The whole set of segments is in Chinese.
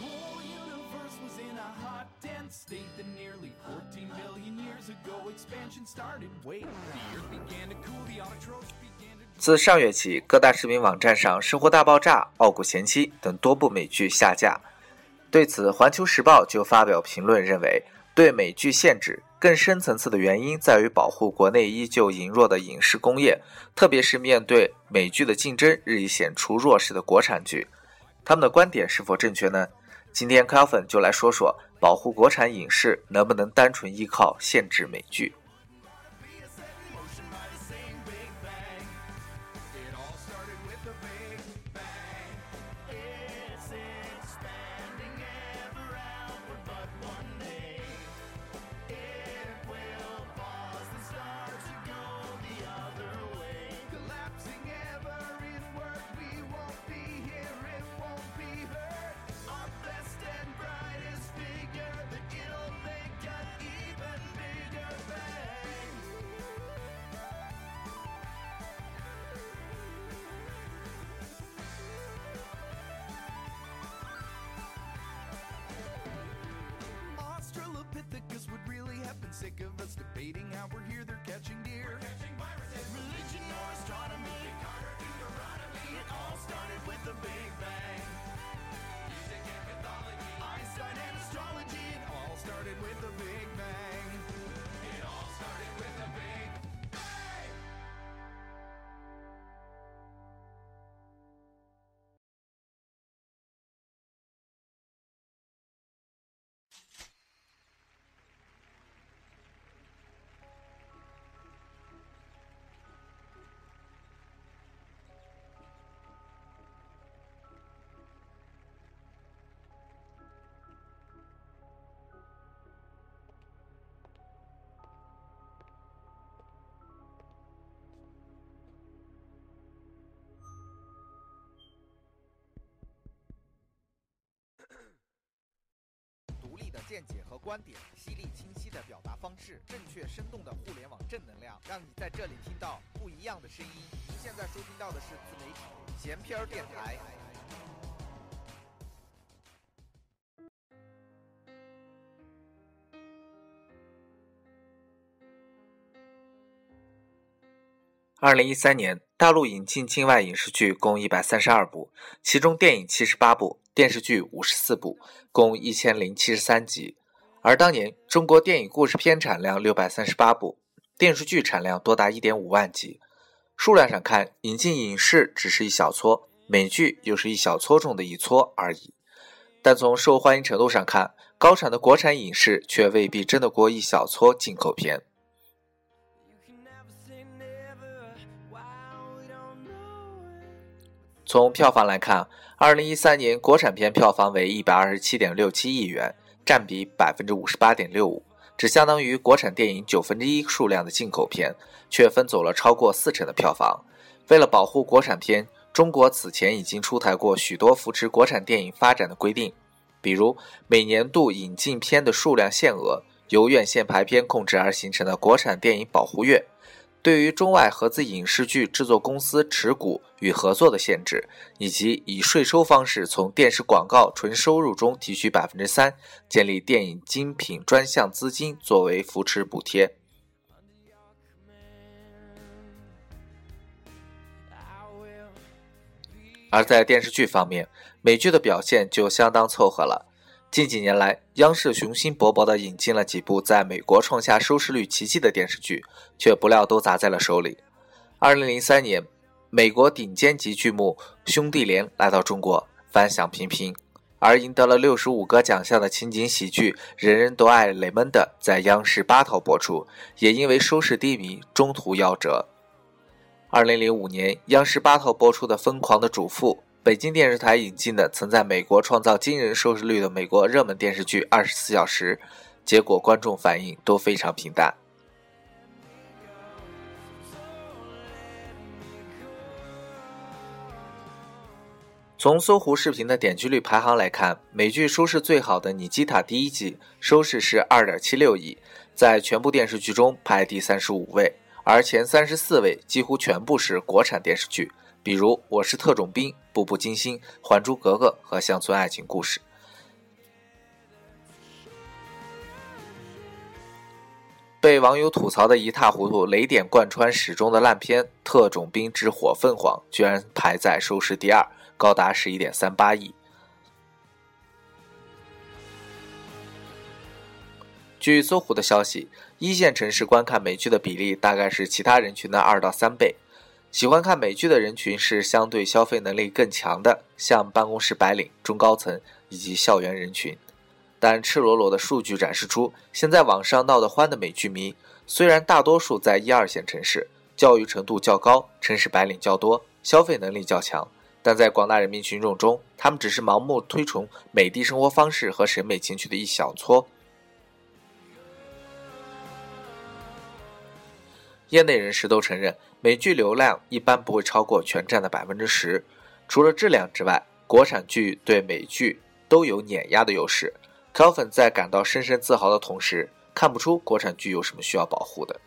whole universe was in a hot, dense state that nearly 14 billion years ago expansion started. Wait, the earth began to cool, the autotrophs began to. 自上月起，各大视频网站上《生活大爆炸》《傲骨贤妻》等多部美剧下架。对此，《环球时报》就发表评论认为，对美剧限制更深层次的原因在于保护国内依旧羸弱的影视工业，特别是面对美剧的竞争日益显出弱势的国产剧。他们的观点是否正确呢？今天，Kelvin 就来说说，保护国产影视能不能单纯依靠限制美剧？Australopithecus would really have been sick of us debating how we're here, they're catching deer. catching viruses, Religion or astronomy, it all started with the Big Bang. Music and mythology, Einstein and astrology, it all started with the Big Bang. It all started with the Big 见解和观点，犀利清晰的表达方式，正确生动的互联网正能量，让你在这里听到不一样的声音。您现在收听到的是自媒体闲篇电台。二零一三年，大陆引进境外影视剧共一百三十二部，其中电影七十八部，电视剧五十四部，共一千零七十三集。而当年中国电影故事片产量六百三十八部，电视剧产量多达一点五万集。数量上看，引进影视只是一小撮，美剧又是一小撮中的一撮而已。但从受欢迎程度上看，高产的国产影视却未必争得过一小撮进口片。从票房来看，二零一三年国产片票房为一百二十七点六七亿元，占比百分之五十八点六五，只相当于国产电影九分之一数量的进口片，却分走了超过四成的票房。为了保护国产片，中国此前已经出台过许多扶持国产电影发展的规定，比如每年度引进片的数量限额，由院线排片控制而形成的国产电影保护月。对于中外合资影视剧制作公司持股与合作的限制，以及以税收方式从电视广告纯收入中提取百分之三，建立电影精品专项资金作为扶持补贴。而在电视剧方面，美剧的表现就相当凑合了。近几年来，央视雄心勃勃地引进了几部在美国创下收视率奇迹的电视剧，却不料都砸在了手里。二零零三年，美国顶尖级剧目《兄弟连》来到中国，反响平平，而赢得了六十五个奖项的情景喜剧《人人都爱雷蒙德》在央视八套播出，也因为收视低迷，中途夭折。二零零五年，央视八套播出的《疯狂的主妇》，北京电视台引进的曾在美国创造惊人收视率的美国热门电视剧《二十四小时》，结果观众反应都非常平淡。从搜狐视频的点击率排行来看，美剧收视最好的《尼基塔》第一季收视是二点七六亿，在全部电视剧中排第三十五位，而前三十四位几乎全部是国产电视剧，比如我是特种兵步步惊心还珠格格和乡村爱情故事。被网友吐槽的一塌糊涂雷点贯穿始终的烂片特种兵之火凤凰居然排在收视第二高达十一点三八亿。据搜狐的消息一线城市观看美剧的比例大概是其他人群的二到三倍喜欢看美剧的人群是相对消费能力更强的，像办公室白领、中高层以及校园人群。但赤裸裸的数据展示出，现在网上闹得欢的美剧迷，虽然大多数在一二线城市，教育程度较高，城市白领较多，消费能力较强，但在广大人民群众中，他们只是盲目推崇美的生活方式和审美情趣的一小撮。业内人士都承认，美剧流量一般不会超过全站的百分之十。除了质量之外，国产剧对美剧都有碾压的优势。Kelvin 在感到深深自豪的同时，看不出国产剧有什么需要保护的。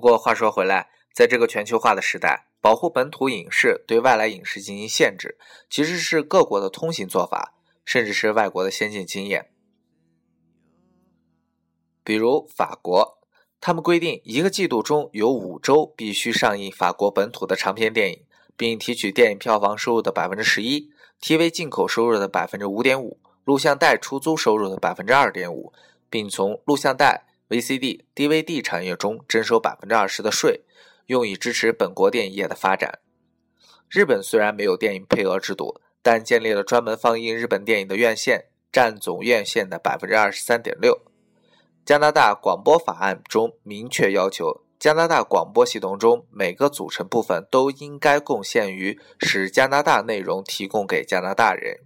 不过话说回来，在这个全球化的时代，保护本土影视、对外来影视进行限制，其实是各国的通行做法，甚至是外国的先进经验。比如法国，他们规定一个季度中有五周必须上映法国本土的长片电影，并提取电影票房收入的百分之十一，TV 进口收入的百分之五点五，录像带出租收入的百分之二点五，并从录像带。VCD、DVD 产业中征收百分之二十的税，用以支持本国电影业的发展。日本虽然没有电影配额制度，但建立了专门放映日本电影的院线，占总院线的百分之二十三点六。加拿大广播法案中明确要求，加拿大广播系统中每个组成部分都应该贡献于使加拿大内容提供给加拿大人。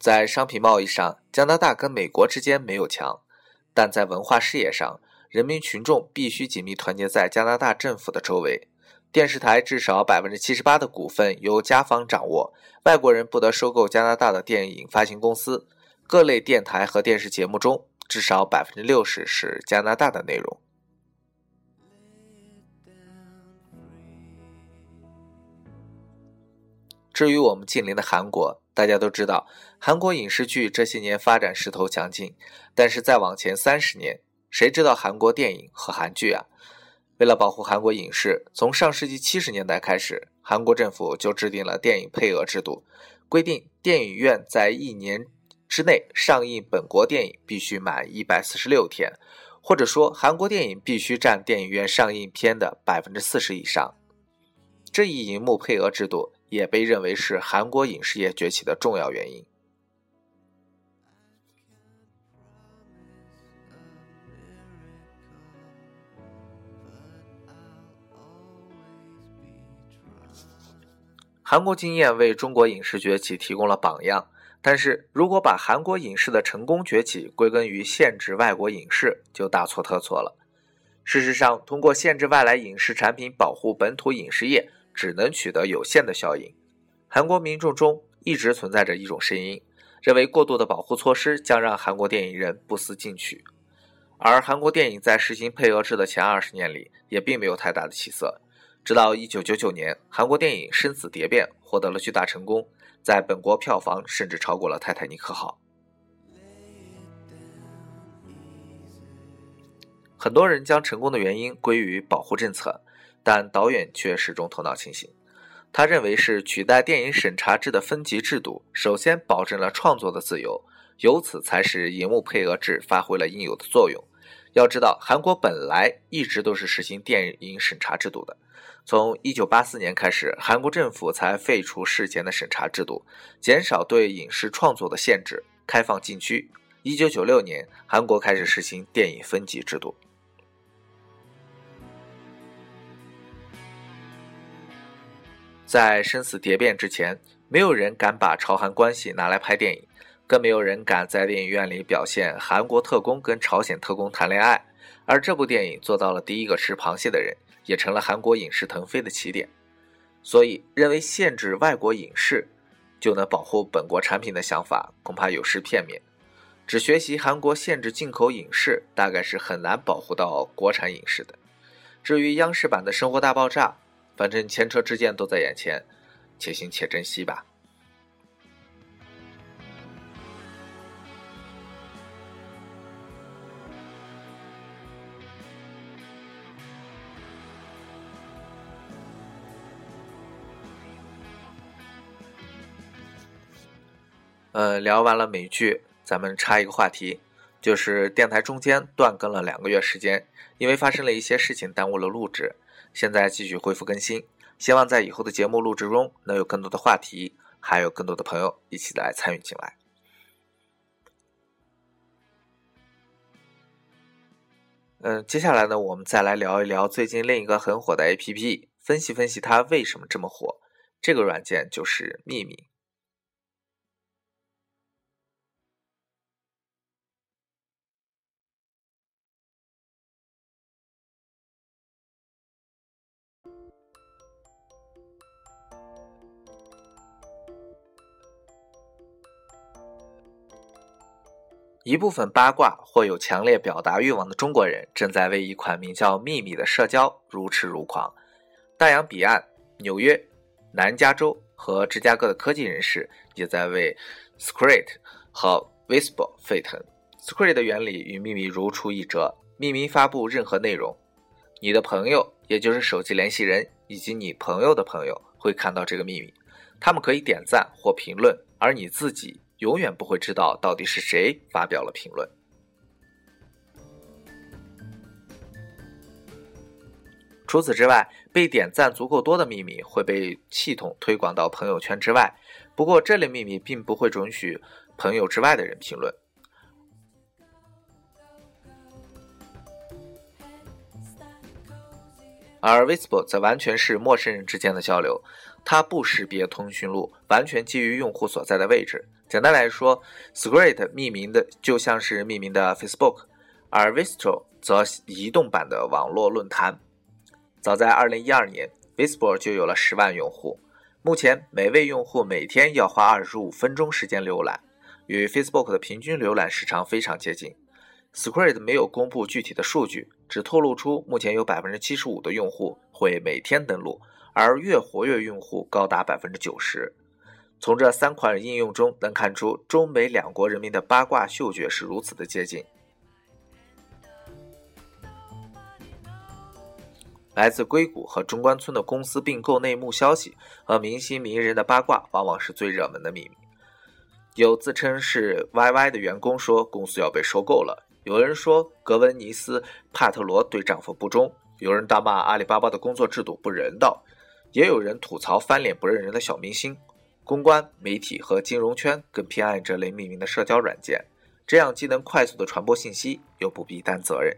在商品贸易上，加拿大跟美国之间没有墙，但在文化事业上，人民群众必须紧密团结在加拿大政府的周围。电视台至少百分之七十八的股份由加方掌握，外国人不得收购加拿大的电影发行公司。各类电台和电视节目中，至少百分之六十是加拿大的内容。至于我们近邻的韩国，大家都知道，韩国影视剧这些年发展势头强劲。但是再往前三十年，谁知道韩国电影和韩剧啊？为了保护韩国影视，从上世纪七十年代开始，韩国政府就制定了电影配额制度，规定电影院在一年之内上映本国电影必须满一百四十六天，或者说韩国电影必须占电影院上映片的百分之四十以上。这一银幕配额制度。也被认为是韩国影视业崛起的重要原因。韩国经验为中国影视崛起提供了榜样，但是如果把韩国影视的成功崛起归根于限制外国影视，就大错特错了。事实上，通过限制外来影视产品保护本土影视业。只能取得有限的效应。韩国民众中一直存在着一种声音，认为过度的保护措施将让韩国电影人不思进取。而韩国电影在实行配额制的前二十年里，也并没有太大的起色。直到一九九九年，韩国电影《生死蝶变》获得了巨大成功，在本国票房甚至超过了《泰坦尼克号》。很多人将成功的原因归于保护政策。但导演却始终头脑清醒，他认为是取代电影审查制的分级制度，首先保证了创作的自由，由此才使银幕配额制发挥了应有的作用。要知道，韩国本来一直都是实行电影审查制度的。从1984年开始，韩国政府才废除事前的审查制度，减少对影视创作的限制，开放禁区。1996年，韩国开始实行电影分级制度。在生死蝶变之前，没有人敢把朝韩关系拿来拍电影，更没有人敢在电影院里表现韩国特工跟朝鲜特工谈恋爱。而这部电影做到了第一个吃螃蟹的人，也成了韩国影视腾飞的起点。所以，认为限制外国影视就能保护本国产品的想法，恐怕有失片面。只学习韩国限制进口影视，大概是很难保护到国产影视的。至于央视版的《生活大爆炸》。反正前车之鉴都在眼前，且行且珍惜吧。呃，聊完了美剧，咱们插一个话题，就是电台中间断更了两个月时间，因为发生了一些事情，耽误了录制。现在继续恢复更新，希望在以后的节目录制中能有更多的话题，还有更多的朋友一起来参与进来。嗯，接下来呢，我们再来聊一聊最近另一个很火的 APP，分析分析它为什么这么火。这个软件就是秘密。一部分八卦或有强烈表达欲望的中国人，正在为一款名叫“秘密”的社交如痴如狂。大洋彼岸，纽约、南加州和芝加哥的科技人士也在为 s c r e t 和 Whisper 沸腾。s c r e t 的原理与秘密如出一辙。秘密发布任何内容，你的朋友，也就是手机联系人以及你朋友的朋友会看到这个秘密，他们可以点赞或评论，而你自己。永远不会知道到底是谁发表了评论。除此之外，被点赞足够多的秘密会被系统推广到朋友圈之外。不过，这类秘密并不会准许朋友之外的人评论。而 Facebook 则完全是陌生人之间的交流，它不识别通讯录，完全基于用户所在的位置。简单来说，Secret 命名的就像是命名的 Facebook，而 Vistro 则移动版的网络论坛。早在2012年，Facebook 就有了十万用户。目前，每位用户每天要花25分钟时间浏览，与 Facebook 的平均浏览时长非常接近。Secret 没有公布具体的数据，只透露出目前有75%的用户会每天登录，而月活跃用户高达90%。从这三款应用中能看出，中美两国人民的八卦嗅觉是如此的接近。来自硅谷和中关村的公司并购内幕消息和明星名人的八卦，往往是最热门的秘密。有自称是 YY 的员工说公司要被收购了，有人说格温尼斯·帕特罗对丈夫不忠，有人大骂阿里巴巴的工作制度不人道，也有人吐槽翻脸不认人的小明星。公关、媒体和金融圈更偏爱这类匿名的社交软件，这样既能快速的传播信息，又不必担责任。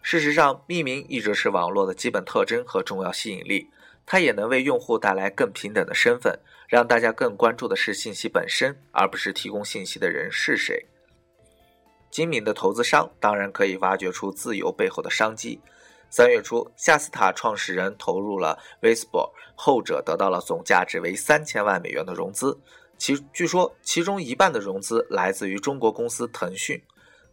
事实上，匿名一直是网络的基本特征和重要吸引力，它也能为用户带来更平等的身份，让大家更关注的是信息本身，而不是提供信息的人是谁。精明的投资商当然可以挖掘出自由背后的商机。三月初，夏斯塔创始人投入了 Whisper，后者得到了总价值为三千万美元的融资。其据说，其中一半的融资来自于中国公司腾讯。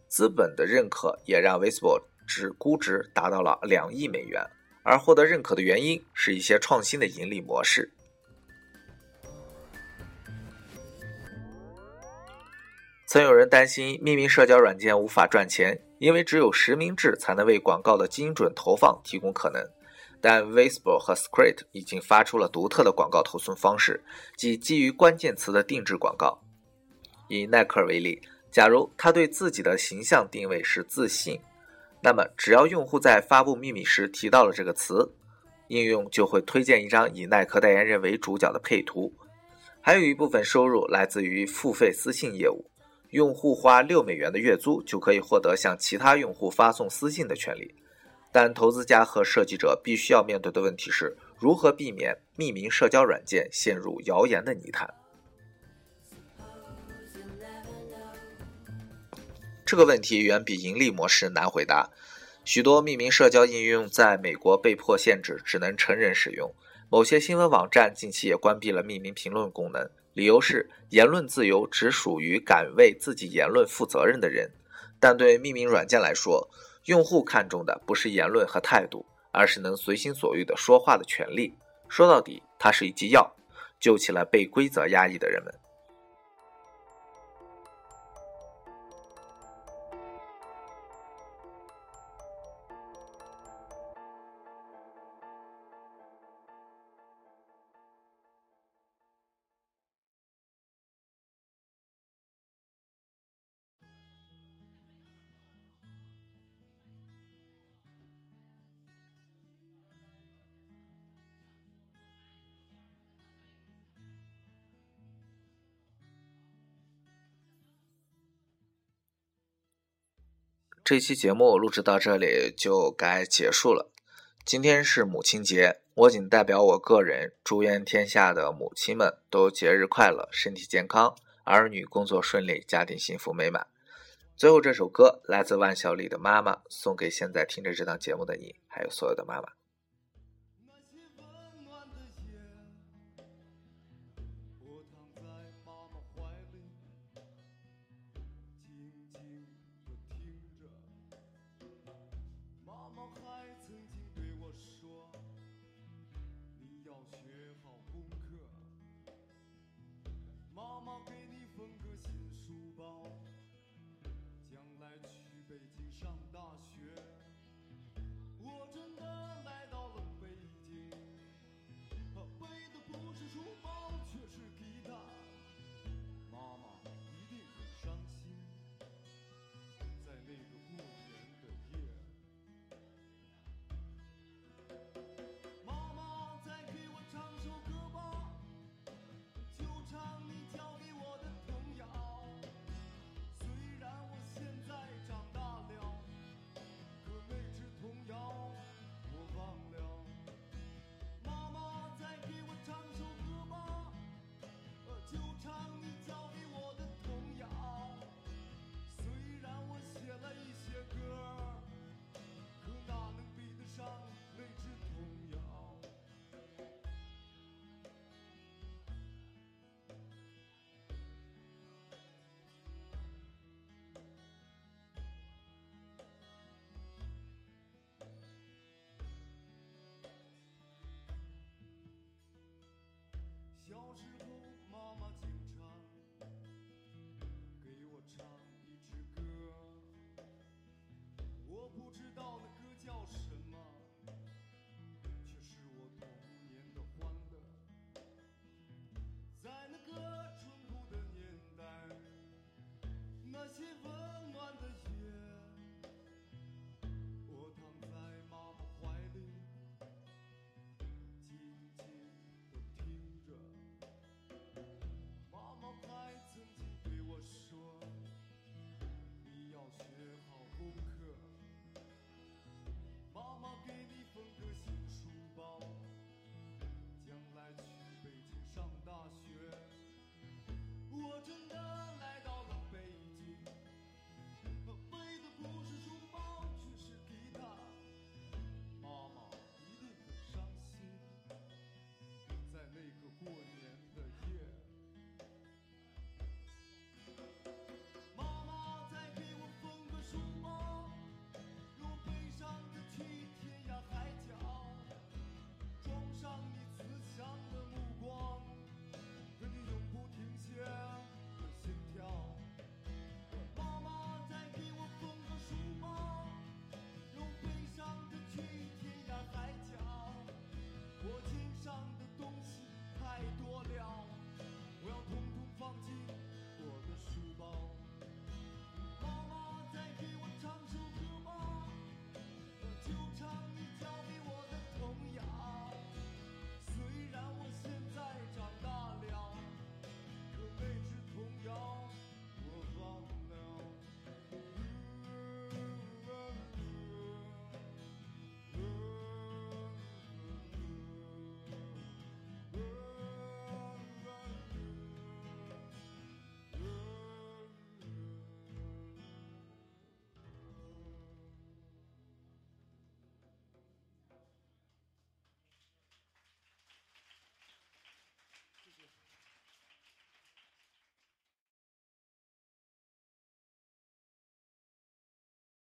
资本的认可也让 Whisper 值估值达到了两亿美元。而获得认可的原因是一些创新的盈利模式。曾有人担心秘密社交软件无法赚钱。因为只有实名制才能为广告的精准投放提供可能，但 Whisper 和 Secret 已经发出了独特的广告投送方式，即基于关键词的定制广告。以耐克为例，假如他对自己的形象定位是自信，那么只要用户在发布秘密时提到了这个词，应用就会推荐一张以耐克代言人为主角的配图。还有一部分收入来自于付费私信业务，用户花六美元的月租就可以获得向其他用户发送私信的权利。但投资家和设计者必须要面对的问题是如何避免匿名社交软件陷入谣言的泥潭。这个问题远比盈利模式难回答。许多匿名社交应用在美国被迫限制，只能成人使用。某些新闻网站近期也关闭了匿名评论功能，理由是言论自由只属于敢为自己言论负责任的人。但对匿名软件来说，用户看重的不是言论和态度，而是能随心所欲的说话的权利。说到底，它是一剂药，救起了被规则压抑的人们。这期节目录制到这里就该结束了。今天是母亲节，我仅代表我个人祝愿天下的母亲们都节日快乐，身体健康，儿女工作顺利，家庭幸福美满。最后这首歌来自万晓利的《妈妈》，送给现在听着这档节目的你，还有所有的妈妈。jump